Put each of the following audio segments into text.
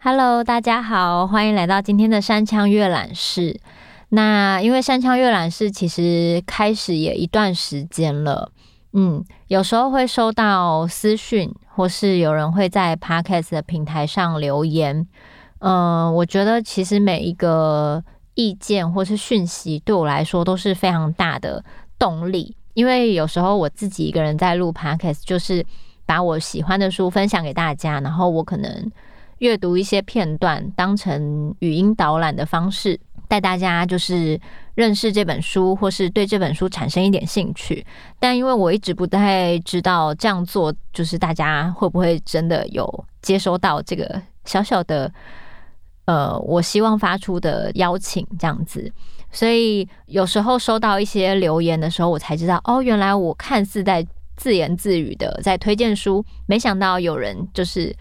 Hello，大家好，欢迎来到今天的山枪阅览室。那因为山枪阅览室其实开始也一段时间了，嗯，有时候会收到私讯，或是有人会在 Podcast 的平台上留言。嗯、我觉得其实每一个意见或是讯息对我来说都是非常大的动力，因为有时候我自己一个人在录 Podcast，就是把我喜欢的书分享给大家，然后我可能。阅读一些片段，当成语音导览的方式，带大家就是认识这本书，或是对这本书产生一点兴趣。但因为我一直不太知道这样做，就是大家会不会真的有接收到这个小小的，呃，我希望发出的邀请这样子。所以有时候收到一些留言的时候，我才知道，哦，原来我看似在自言自语的在推荐书，没想到有人就是。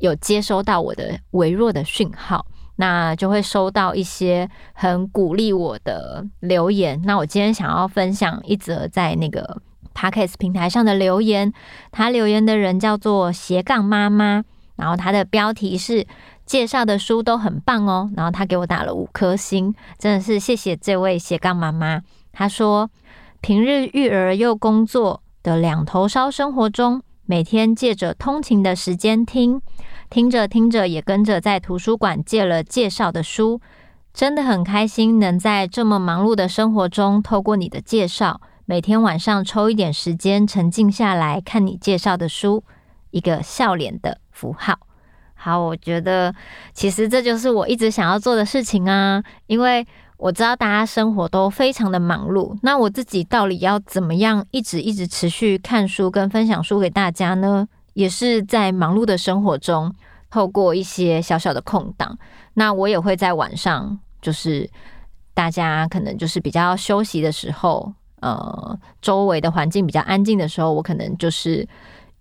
有接收到我的微弱的讯号，那就会收到一些很鼓励我的留言。那我今天想要分享一则在那个 Podcast 平台上的留言，他留言的人叫做斜杠妈妈，然后他的标题是介绍的书都很棒哦，然后他给我打了五颗星，真的是谢谢这位斜杠妈妈。他说，平日育儿又工作的两头烧生活中。每天借着通勤的时间听，听着听着也跟着在图书馆借了介绍的书，真的很开心，能在这么忙碌的生活中，透过你的介绍，每天晚上抽一点时间沉静下来看你介绍的书，一个笑脸的符号。好，我觉得其实这就是我一直想要做的事情啊，因为。我知道大家生活都非常的忙碌，那我自己到底要怎么样一直一直持续看书跟分享书给大家呢？也是在忙碌的生活中，透过一些小小的空档，那我也会在晚上，就是大家可能就是比较休息的时候，呃，周围的环境比较安静的时候，我可能就是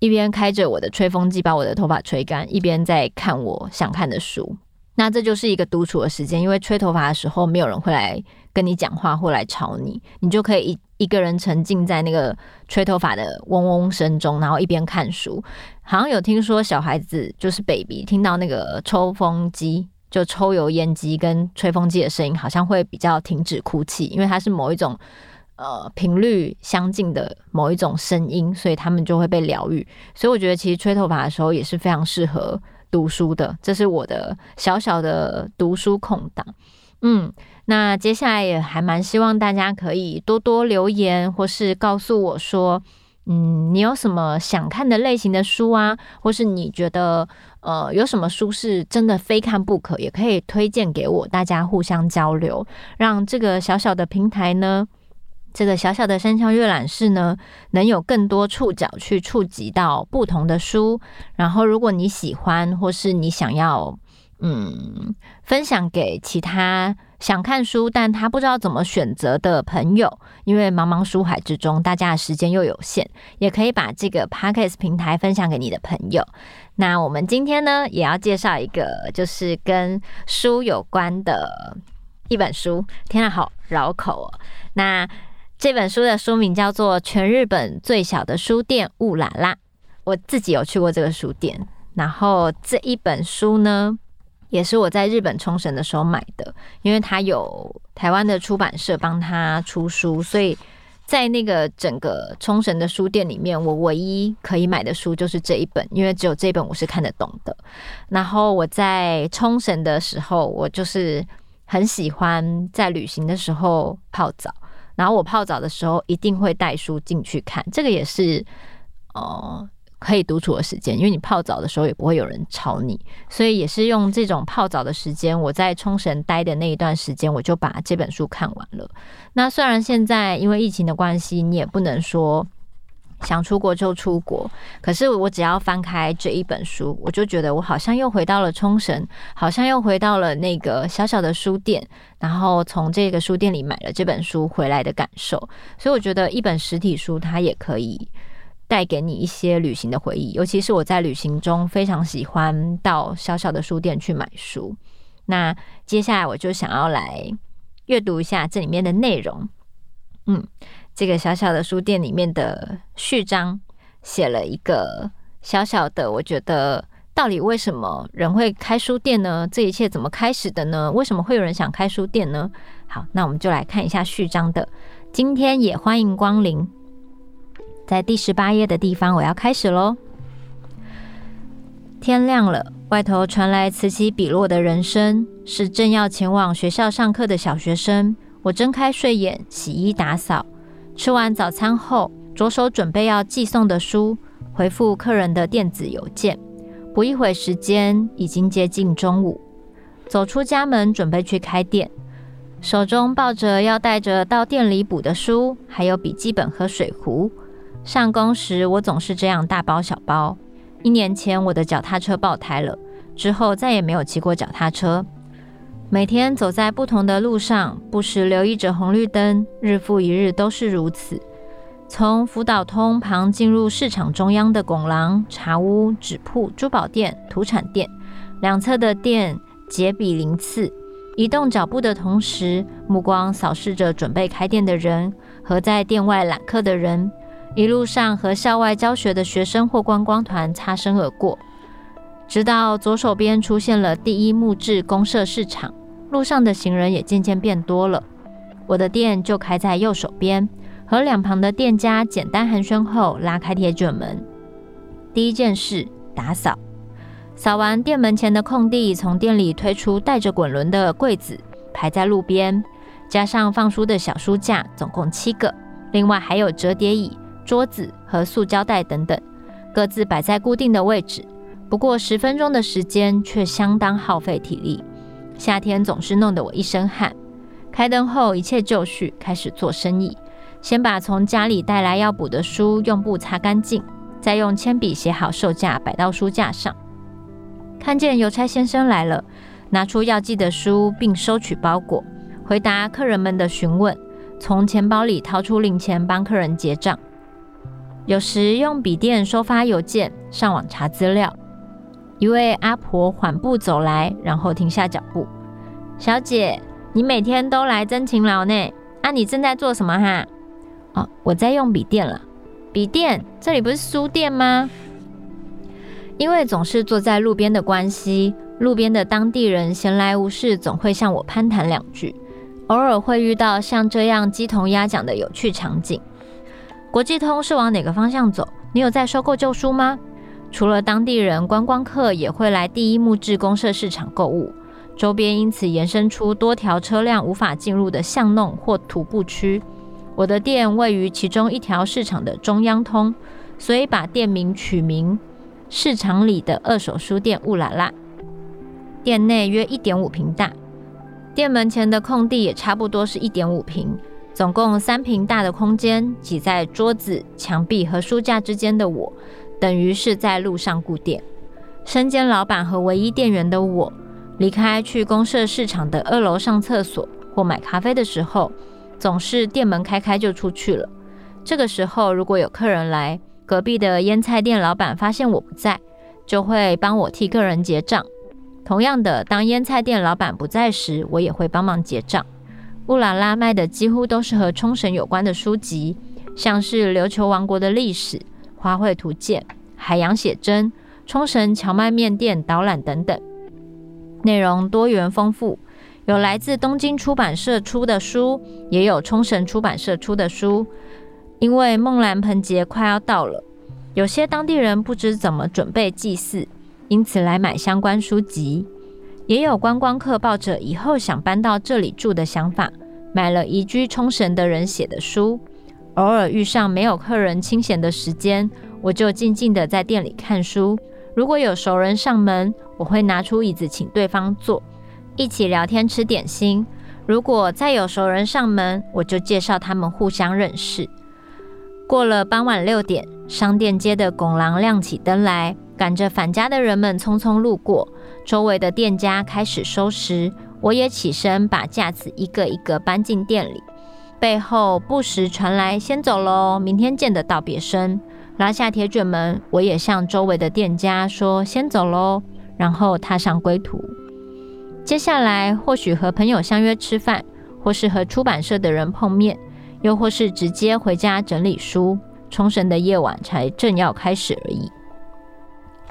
一边开着我的吹风机把我的头发吹干，一边在看我想看的书。那这就是一个独处的时间，因为吹头发的时候没有人会来跟你讲话或来吵你，你就可以一一个人沉浸在那个吹头发的嗡嗡声中，然后一边看书。好像有听说小孩子就是 baby 听到那个抽风机就抽油烟机跟吹风机的声音，好像会比较停止哭泣，因为它是某一种呃频率相近的某一种声音，所以他们就会被疗愈。所以我觉得其实吹头发的时候也是非常适合。读书的，这是我的小小的读书空档。嗯，那接下来也还蛮希望大家可以多多留言，或是告诉我说，嗯，你有什么想看的类型的书啊，或是你觉得呃有什么书是真的非看不可，也可以推荐给我，大家互相交流，让这个小小的平台呢。这个小小的山羌阅览室呢，能有更多触角去触及到不同的书。然后，如果你喜欢，或是你想要，嗯，分享给其他想看书但他不知道怎么选择的朋友，因为茫茫书海之中，大家的时间又有限，也可以把这个 Podcast 平台分享给你的朋友。那我们今天呢，也要介绍一个，就是跟书有关的一本书。天啊，好绕口哦！那这本书的书名叫做《全日本最小的书店雾啦啦》，我自己有去过这个书店。然后这一本书呢，也是我在日本冲绳的时候买的，因为它有台湾的出版社帮他出书，所以在那个整个冲绳的书店里面，我唯一可以买的书就是这一本，因为只有这一本我是看得懂的。然后我在冲绳的时候，我就是很喜欢在旅行的时候泡澡。然后我泡澡的时候一定会带书进去看，这个也是呃可以独处的时间，因为你泡澡的时候也不会有人吵你，所以也是用这种泡澡的时间。我在冲绳待的那一段时间，我就把这本书看完了。那虽然现在因为疫情的关系，你也不能说。想出国就出国，可是我只要翻开这一本书，我就觉得我好像又回到了冲绳，好像又回到了那个小小的书店，然后从这个书店里买了这本书回来的感受。所以我觉得一本实体书它也可以带给你一些旅行的回忆，尤其是我在旅行中非常喜欢到小小的书店去买书。那接下来我就想要来阅读一下这里面的内容。嗯，这个小小的书店里面的序章写了一个小小的，我觉得到底为什么人会开书店呢？这一切怎么开始的呢？为什么会有人想开书店呢？好，那我们就来看一下序章的。今天也欢迎光临，在第十八页的地方，我要开始喽。天亮了，外头传来此起彼落的人声，是正要前往学校上课的小学生。我睁开睡眼，洗衣打扫，吃完早餐后，着手准备要寄送的书，回复客人的电子邮件。不一会时间，已经接近中午，走出家门，准备去开店。手中抱着要带着到店里补的书，还有笔记本和水壶。上工时我总是这样大包小包。一年前我的脚踏车爆胎了，之后再也没有骑过脚踏车。每天走在不同的路上，不时留意着红绿灯，日复一日都是如此。从福岛通旁进入市场中央的拱廊、茶屋、纸铺、珠宝店、土产店，两侧的店节比鳞次。移动脚步的同时，目光扫视着准备开店的人和在店外揽客的人，一路上和校外教学的学生或观光团擦身而过，直到左手边出现了第一木质公社市场，路上的行人也渐渐变多了。我的店就开在右手边，和两旁的店家简单寒暄后，拉开铁卷门。第一件事，打扫。扫完店门前的空地，从店里推出带着滚轮的柜子，排在路边，加上放书的小书架，总共七个。另外还有折叠椅、桌子和塑胶袋等等，各自摆在固定的位置。不过十分钟的时间却相当耗费体力，夏天总是弄得我一身汗。开灯后一切就绪，开始做生意。先把从家里带来要补的书用布擦干净，再用铅笔写好售价，摆到书架上。看见邮差先生来了，拿出要寄的书，并收取包裹，回答客人们的询问，从钱包里掏出零钱帮客人结账。有时用笔电收发邮件，上网查资料。一位阿婆缓步走来，然后停下脚步：“小姐，你每天都来真勤劳呢。啊，你正在做什么哈？”“哦，我在用笔电了。笔电？这里不是书店吗？”因为总是坐在路边的关系，路边的当地人闲来无事总会向我攀谈两句，偶尔会遇到像这样鸡同鸭讲的有趣场景。国际通是往哪个方向走？你有在收购旧书吗？除了当地人，观光客也会来第一木质公社市场购物，周边因此延伸出多条车辆无法进入的巷弄或徒步区。我的店位于其中一条市场的中央通，所以把店名取名。市场里的二手书店雾啦啦，店内约一点五坪大，店门前的空地也差不多是一点五坪，总共三坪大的空间挤在桌子、墙壁和书架之间的我，等于是在路上顾店。身兼老板和唯一店员的我，离开去公社市场的二楼上厕所或买咖啡的时候，总是店门开开就出去了。这个时候，如果有客人来，隔壁的腌菜店老板发现我不在，就会帮我替客人结账。同样的，当腌菜店老板不在时，我也会帮忙结账。乌拉拉卖的几乎都是和冲绳有关的书籍，像是琉球王国的历史、花卉图鉴、海洋写真、冲绳荞麦面店导览等等，内容多元丰富，有来自东京出版社出的书，也有冲绳出版社出的书。因为梦兰盆节快要到了，有些当地人不知怎么准备祭祀，因此来买相关书籍。也有观光客抱着以后想搬到这里住的想法，买了移居冲绳的人写的书。偶尔遇上没有客人清闲的时间，我就静静地在店里看书。如果有熟人上门，我会拿出椅子请对方坐，一起聊天吃点心。如果再有熟人上门，我就介绍他们互相认识。过了傍晚六点，商店街的拱廊亮起灯来，赶着返家的人们匆匆路过，周围的店家开始收拾。我也起身把架子一个一个搬进店里，背后不时传来“先走喽，明天见”的道别声。拉下铁卷门，我也向周围的店家说“先走喽”，然后踏上归途。接下来或许和朋友相约吃饭，或是和出版社的人碰面，又或是直接回家整理书。冲绳的夜晚才正要开始而已。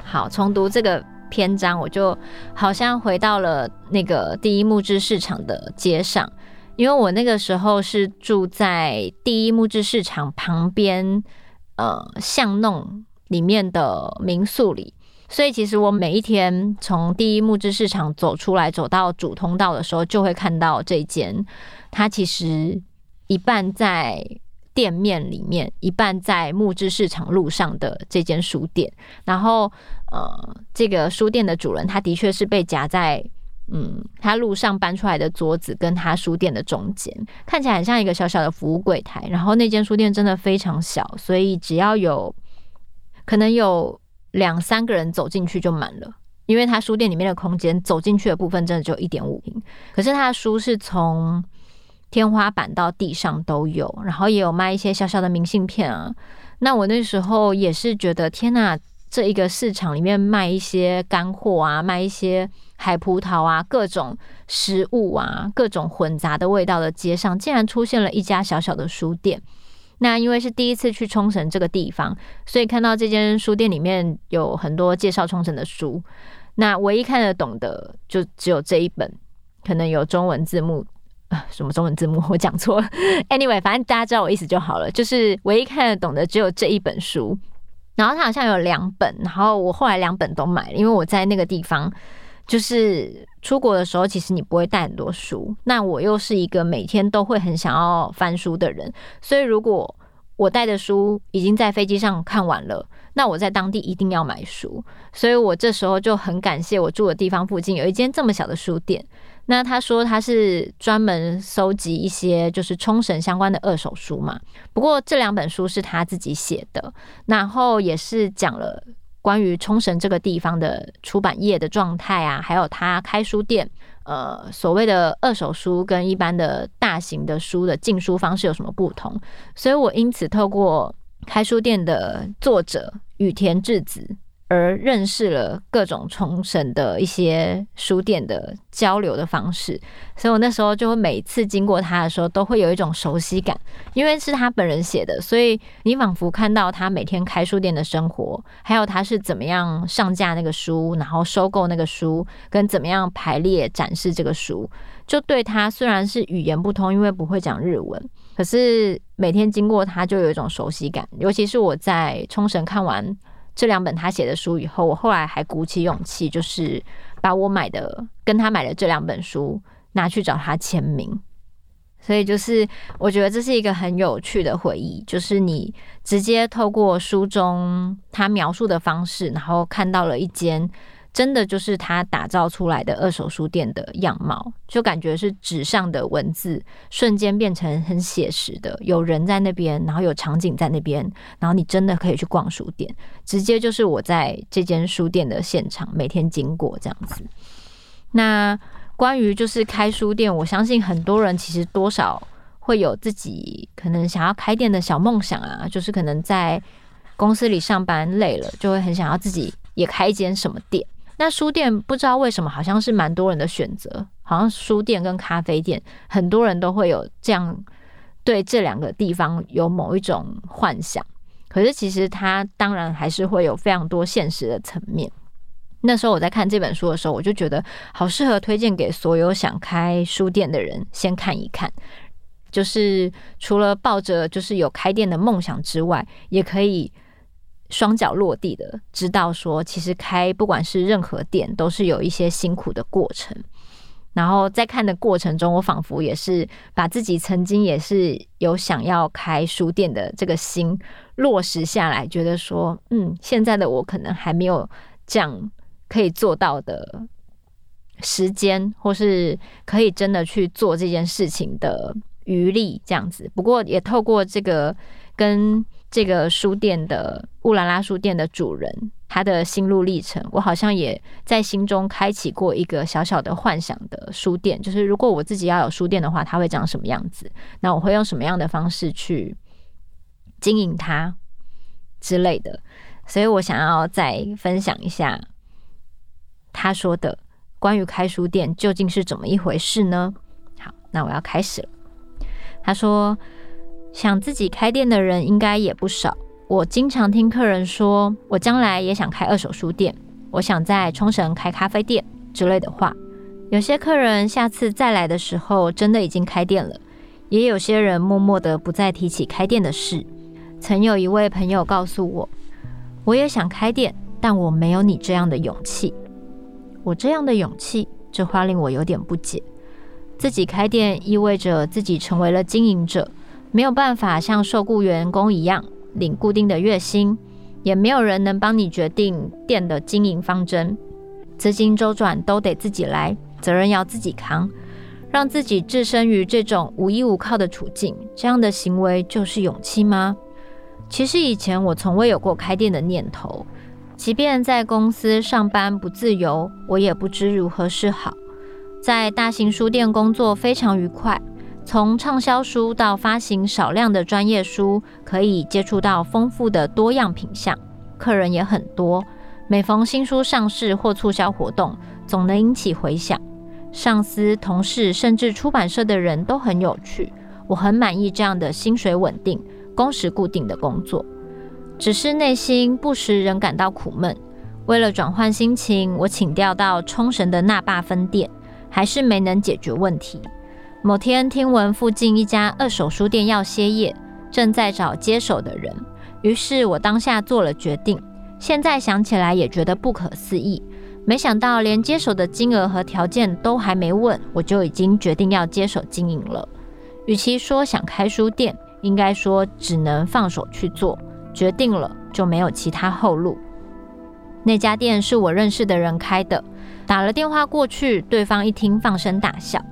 好，重读这个篇章，我就好像回到了那个第一木质市场的街上，因为我那个时候是住在第一木质市场旁边，呃，巷弄里面的民宿里，所以其实我每一天从第一木质市场走出来，走到主通道的时候，就会看到这间，它其实一半在。店面里面一半在木质市场路上的这间书店，然后呃，这个书店的主人他的确是被夹在嗯，他路上搬出来的桌子跟他书店的中间，看起来很像一个小小的服务柜台。然后那间书店真的非常小，所以只要有可能有两三个人走进去就满了，因为他书店里面的空间走进去的部分真的只有一点五平，可是他的书是从。天花板到地上都有，然后也有卖一些小小的明信片啊。那我那时候也是觉得，天哪，这一个市场里面卖一些干货啊，卖一些海葡萄啊，各种食物啊，各种混杂的味道的街上，竟然出现了一家小小的书店。那因为是第一次去冲绳这个地方，所以看到这间书店里面有很多介绍冲绳的书。那唯一看得懂的就只有这一本，可能有中文字幕啊。什么中文字幕？我讲错了。Anyway，反正大家知道我意思就好了。就是唯一看得懂的只有这一本书，然后它好像有两本，然后我后来两本都买了，因为我在那个地方，就是出国的时候，其实你不会带很多书。那我又是一个每天都会很想要翻书的人，所以如果我带的书已经在飞机上看完了，那我在当地一定要买书。所以我这时候就很感谢我住的地方附近有一间这么小的书店。那他说他是专门搜集一些就是冲绳相关的二手书嘛，不过这两本书是他自己写的，然后也是讲了关于冲绳这个地方的出版业的状态啊，还有他开书店，呃，所谓的二手书跟一般的大型的书的进书方式有什么不同，所以我因此透过开书店的作者羽田智子。而认识了各种冲绳的一些书店的交流的方式，所以我那时候就会每次经过他的时候，都会有一种熟悉感，因为是他本人写的，所以你仿佛看到他每天开书店的生活，还有他是怎么样上架那个书，然后收购那个书，跟怎么样排列展示这个书，就对他虽然是语言不通，因为不会讲日文，可是每天经过他就有一种熟悉感，尤其是我在冲绳看完。这两本他写的书以后，我后来还鼓起勇气，就是把我买的跟他买的这两本书拿去找他签名。所以就是我觉得这是一个很有趣的回忆，就是你直接透过书中他描述的方式，然后看到了一间。真的就是他打造出来的二手书店的样貌，就感觉是纸上的文字瞬间变成很写实的，有人在那边，然后有场景在那边，然后你真的可以去逛书店，直接就是我在这间书店的现场每天经过这样子。那关于就是开书店，我相信很多人其实多少会有自己可能想要开店的小梦想啊，就是可能在公司里上班累了，就会很想要自己也开一间什么店。那书店不知道为什么好像是蛮多人的选择，好像书店跟咖啡店，很多人都会有这样对这两个地方有某一种幻想。可是其实它当然还是会有非常多现实的层面。那时候我在看这本书的时候，我就觉得好适合推荐给所有想开书店的人先看一看。就是除了抱着就是有开店的梦想之外，也可以。双脚落地的，知道说，其实开不管是任何店，都是有一些辛苦的过程。然后在看的过程中，我仿佛也是把自己曾经也是有想要开书店的这个心落实下来，觉得说，嗯，现在的我可能还没有这样可以做到的时间，或是可以真的去做这件事情的余力，这样子。不过也透过这个跟。这个书店的乌拉拉书店的主人，他的心路历程，我好像也在心中开启过一个小小的幻想的书店，就是如果我自己要有书店的话，它会长什么样子？那我会用什么样的方式去经营它之类的？所以我想要再分享一下他说的关于开书店究竟是怎么一回事呢？好，那我要开始了。他说，想自己开店的人应该也不少。我经常听客人说，我将来也想开二手书店，我想在冲绳开咖啡店之类的话。有些客人下次再来的时候，真的已经开店了。也有些人默默的不再提起开店的事。曾有一位朋友告诉我，我也想开店，但我没有你这样的勇气。我这样的勇气，这话令我有点不解。自己开店意味着自己成为了经营者，没有办法像受雇员工一样领固定的月薪，也没有人能帮你决定店的经营方针，资金周转都得自己来，责任要自己扛。让自己置身于这种无依无靠的处境，这样的行为就是勇气吗？其实以前我从未有过开店的念头，即便在公司上班不自由，我也不知如何是好。在大型书店工作非常愉快，从畅销书到发行少量的专业书，可以接触到丰富的多样品项，客人也很多。每逢新书上市或促销活动，总能引起回响。上司、同事，甚至出版社的人都很有趣，我很满意这样的薪水稳定、工时固定的工作。只是内心不时仍感到苦闷。为了转换心情，我请调到冲绳的那霸分店，还是没能解决问题。某天听闻附近一家二手书店要歇业，正在找接手的人，于是我当下做了决定。现在想起来也觉得不可思议。没想到，连接手的金额和条件都还没问，我就已经决定要接手经营了。与其说想开书店，应该说只能放手去做。决定了，就没有其他后路。那家店是我认识的人开的，打了电话过去，对方一听放声大笑。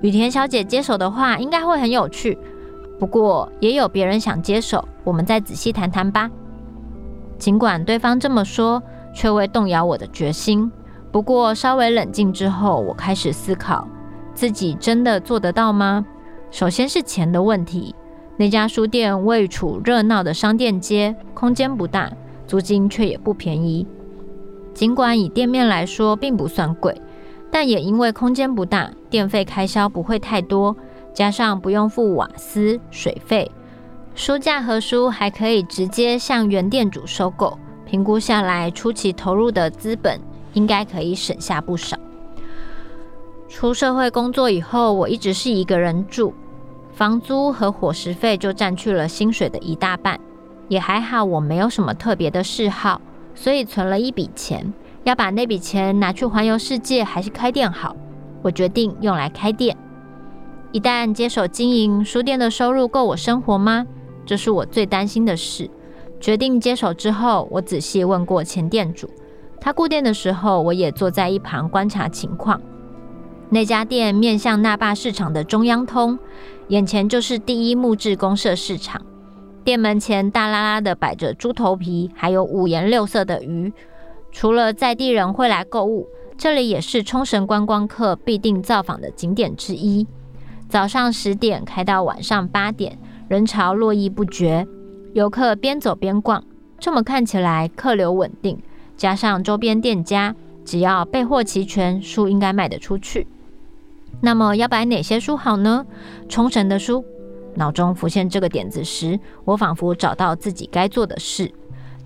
羽田小姐接手的话，应该会很有趣。不过，也有别人想接手，我们再仔细谈谈吧。尽管对方这么说。却未动摇我的决心。不过稍微冷静之后，我开始思考，自己真的做得到吗？首先是钱的问题。那家书店位处热闹的商店街，空间不大，租金却也不便宜。尽管以店面来说并不算贵，但也因为空间不大，电费开销不会太多，加上不用付瓦斯、水费，书架和书还可以直接向原店主收购。评估下来，初期投入的资本应该可以省下不少。出社会工作以后，我一直是一个人住，房租和伙食费就占去了薪水的一大半。也还好，我没有什么特别的嗜好，所以存了一笔钱。要把那笔钱拿去环游世界，还是开店好？我决定用来开店。一旦接手经营书店的收入够我生活吗？这是我最担心的事。决定接手之后，我仔细问过前店主，他顾店的时候，我也坐在一旁观察情况。那家店面向那霸市场的中央通，眼前就是第一木质公社市场。店门前大拉拉的摆着猪头皮，还有五颜六色的鱼。除了在地人会来购物，这里也是冲绳观光客必定造访的景点之一。早上十点开到晚上八点，人潮络绎不绝。游客边走边逛，这么看起来客流稳定，加上周边店家，只要备货齐全，书应该卖得出去。那么要摆哪些书好呢？冲绳的书。脑中浮现这个点子时，我仿佛找到自己该做的事。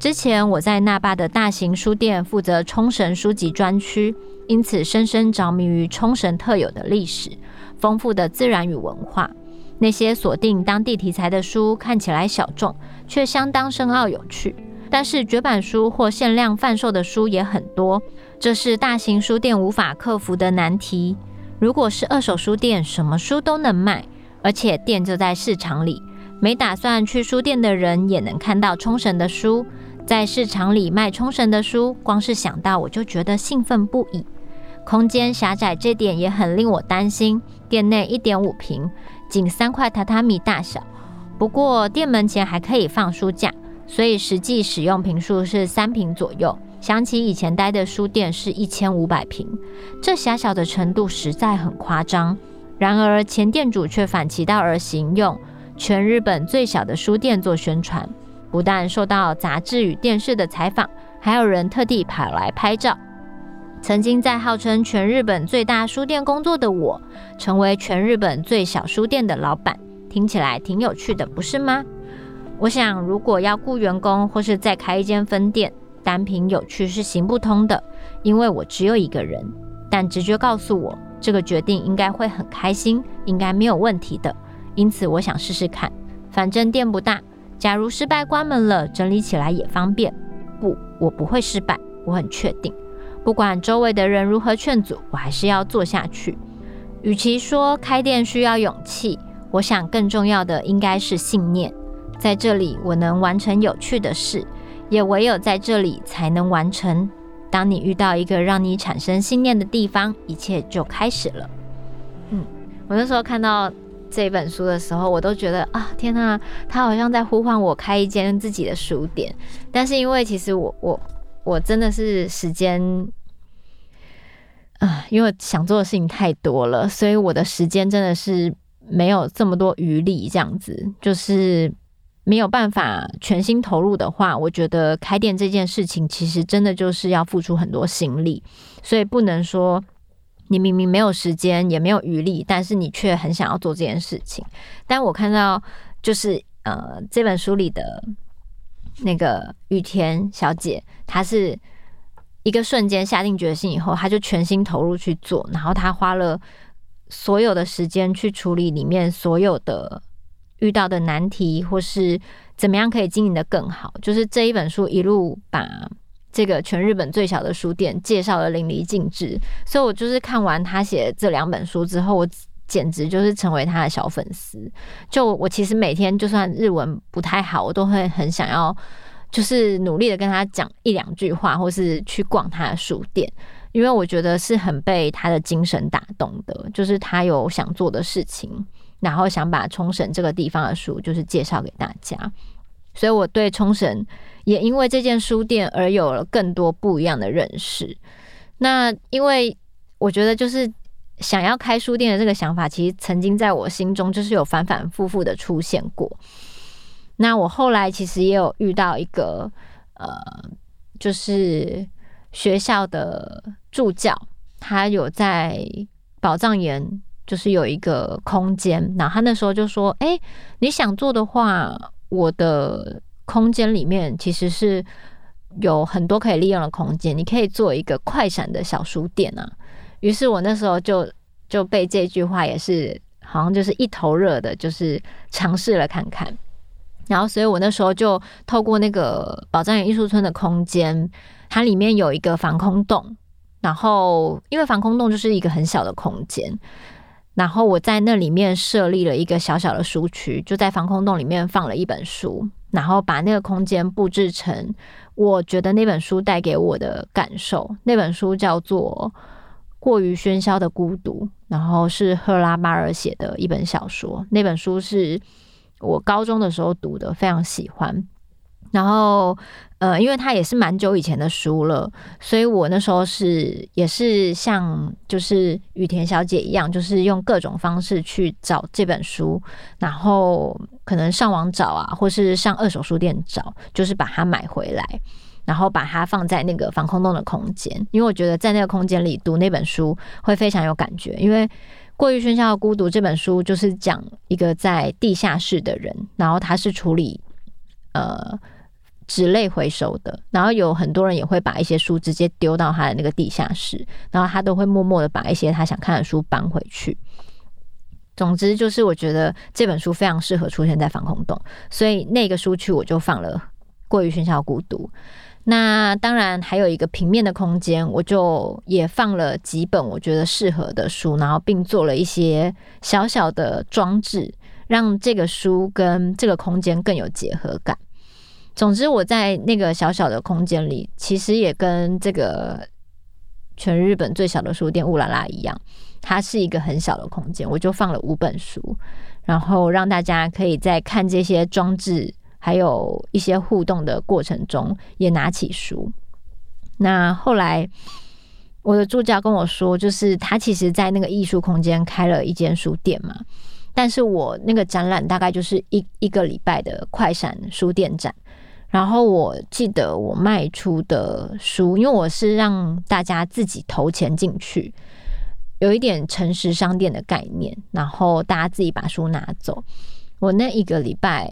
之前我在那霸的大型书店负责冲绳书籍专区，因此深深着迷于冲绳特有的历史、丰富的自然与文化。那些锁定当地题材的书看起来小众，却相当深奥有趣。但是绝版书或限量贩售的书也很多，这是大型书店无法克服的难题。如果是二手书店，什么书都能卖，而且店就在市场里，没打算去书店的人也能看到冲绳的书。在市场里卖冲绳的书，光是想到我就觉得兴奋不已。空间狭窄这点也很令我担心。店内一点五平。仅三块榻榻米大小，不过店门前还可以放书架，所以实际使用坪数是三坪左右。想起以前待的书店是一千五百坪，这狭小的程度实在很夸张。然而前店主却反其道而行，用全日本最小的书店做宣传，不但受到杂志与电视的采访，还有人特地跑来拍照。曾经在号称全日本最大书店工作的我，成为全日本最小书店的老板，听起来挺有趣的，不是吗？我想，如果要雇员工或是再开一间分店，单凭有趣是行不通的，因为我只有一个人。但直觉告诉我，这个决定应该会很开心，应该没有问题的。因此，我想试试看。反正店不大，假如失败关门了，整理起来也方便。不，我不会失败，我很确定。不管周围的人如何劝阻，我还是要做下去。与其说开店需要勇气，我想更重要的应该是信念。在这里，我能完成有趣的事，也唯有在这里才能完成。当你遇到一个让你产生信念的地方，一切就开始了。嗯，我那时候看到这本书的时候，我都觉得啊，天哪，他好像在呼唤我开一间自己的书店。但是因为其实我我。我真的是时间，啊、因为想做的事情太多了，所以我的时间真的是没有这么多余力，这样子就是没有办法全心投入的话，我觉得开店这件事情其实真的就是要付出很多心力，所以不能说你明明没有时间也没有余力，但是你却很想要做这件事情。但我看到就是呃这本书里的。那个雨田小姐，她是一个瞬间下定决心以后，她就全心投入去做，然后她花了所有的时间去处理里面所有的遇到的难题，或是怎么样可以经营得更好。就是这一本书一路把这个全日本最小的书店介绍得淋漓尽致，所以我就是看完他写这两本书之后，我。简直就是成为他的小粉丝。就我其实每天就算日文不太好，我都会很想要，就是努力的跟他讲一两句话，或是去逛他的书店，因为我觉得是很被他的精神打动的。就是他有想做的事情，然后想把冲绳这个地方的书就是介绍给大家。所以我对冲绳也因为这间书店而有了更多不一样的认识。那因为我觉得就是。想要开书店的这个想法，其实曾经在我心中就是有反反复复的出现过。那我后来其实也有遇到一个呃，就是学校的助教，他有在宝藏岩，就是有一个空间。然后他那时候就说：“哎，你想做的话，我的空间里面其实是有很多可以利用的空间，你可以做一个快闪的小书店啊。”于是我那时候就就被这句话也是好像就是一头热的，就是尝试了看看。然后，所以我那时候就透过那个宝藏岩艺术村的空间，它里面有一个防空洞。然后，因为防空洞就是一个很小的空间，然后我在那里面设立了一个小小的书区，就在防空洞里面放了一本书，然后把那个空间布置成我觉得那本书带给我的感受。那本书叫做。过于喧嚣的孤独，然后是赫拉巴尔写的一本小说。那本书是我高中的时候读的，非常喜欢。然后，呃，因为它也是蛮久以前的书了，所以我那时候是也是像就是雨田小姐一样，就是用各种方式去找这本书，然后可能上网找啊，或是上二手书店找，就是把它买回来。然后把它放在那个防空洞的空间，因为我觉得在那个空间里读那本书会非常有感觉。因为《过于喧嚣的孤独》这本书就是讲一个在地下室的人，然后他是处理呃纸类回收的，然后有很多人也会把一些书直接丢到他的那个地下室，然后他都会默默的把一些他想看的书搬回去。总之就是我觉得这本书非常适合出现在防空洞，所以那个书区我就放了《过于喧嚣孤独》。那当然还有一个平面的空间，我就也放了几本我觉得适合的书，然后并做了一些小小的装置，让这个书跟这个空间更有结合感。总之，我在那个小小的空间里，其实也跟这个全日本最小的书店乌拉拉一样，它是一个很小的空间，我就放了五本书，然后让大家可以在看这些装置。还有一些互动的过程中，也拿起书。那后来，我的助教跟我说，就是他其实在那个艺术空间开了一间书店嘛。但是我那个展览大概就是一一个礼拜的快闪书店展，然后我记得我卖出的书，因为我是让大家自己投钱进去，有一点诚实商店的概念，然后大家自己把书拿走。我那一个礼拜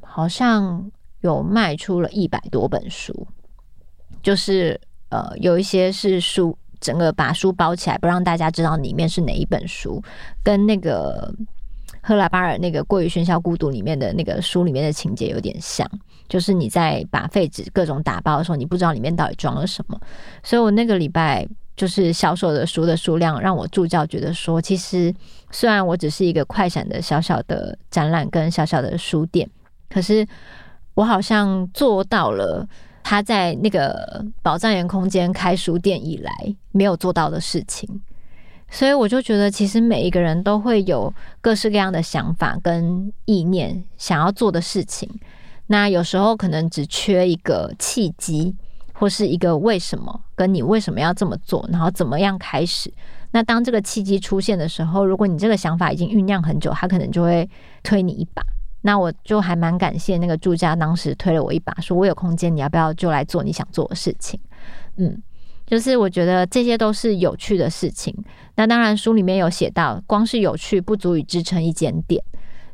好像有卖出了一百多本书，就是呃有一些是书，整个把书包起来，不让大家知道里面是哪一本书，跟那个。赫拉巴尔那个《过于喧嚣孤独》里面的那个书里面的情节有点像，就是你在把废纸各种打包的时候，你不知道里面到底装了什么。所以我那个礼拜就是销售的书的数量，让我助教觉得说，其实虽然我只是一个快闪的小小的展览跟小小的书店，可是我好像做到了他在那个宝藏园空间开书店以来没有做到的事情。所以我就觉得，其实每一个人都会有各式各样的想法跟意念，想要做的事情。那有时候可能只缺一个契机，或是一个为什么，跟你为什么要这么做，然后怎么样开始。那当这个契机出现的时候，如果你这个想法已经酝酿很久，他可能就会推你一把。那我就还蛮感谢那个住家当时推了我一把，说我有空间，你要不要就来做你想做的事情？嗯。就是我觉得这些都是有趣的事情。那当然，书里面有写到，光是有趣不足以支撑一间店。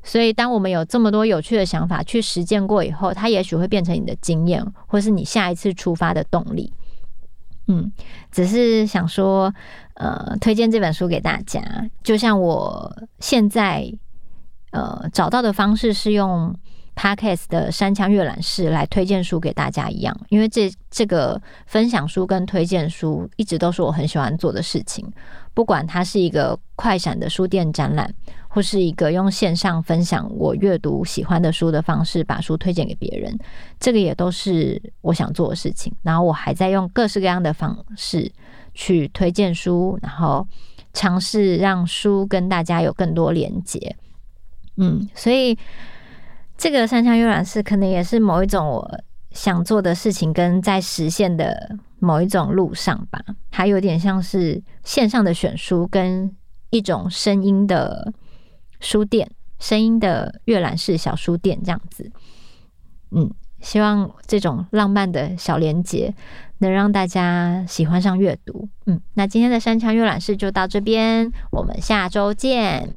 所以，当我们有这么多有趣的想法去实践过以后，它也许会变成你的经验，或是你下一次出发的动力。嗯，只是想说，呃，推荐这本书给大家。就像我现在，呃，找到的方式是用。Podcast 的山枪阅览室来推荐书给大家一样，因为这这个分享书跟推荐书一直都是我很喜欢做的事情。不管它是一个快闪的书店展览，或是一个用线上分享我阅读喜欢的书的方式，把书推荐给别人，这个也都是我想做的事情。然后我还在用各式各样的方式去推荐书，然后尝试让书跟大家有更多连接。嗯，所以。这个山羌阅览室可能也是某一种我想做的事情，跟在实现的某一种路上吧。还有点像是线上的选书，跟一种声音的书店、声音的阅览室小书店这样子。嗯，希望这种浪漫的小连接能让大家喜欢上阅读。嗯，那今天的山腔阅览室就到这边，我们下周见。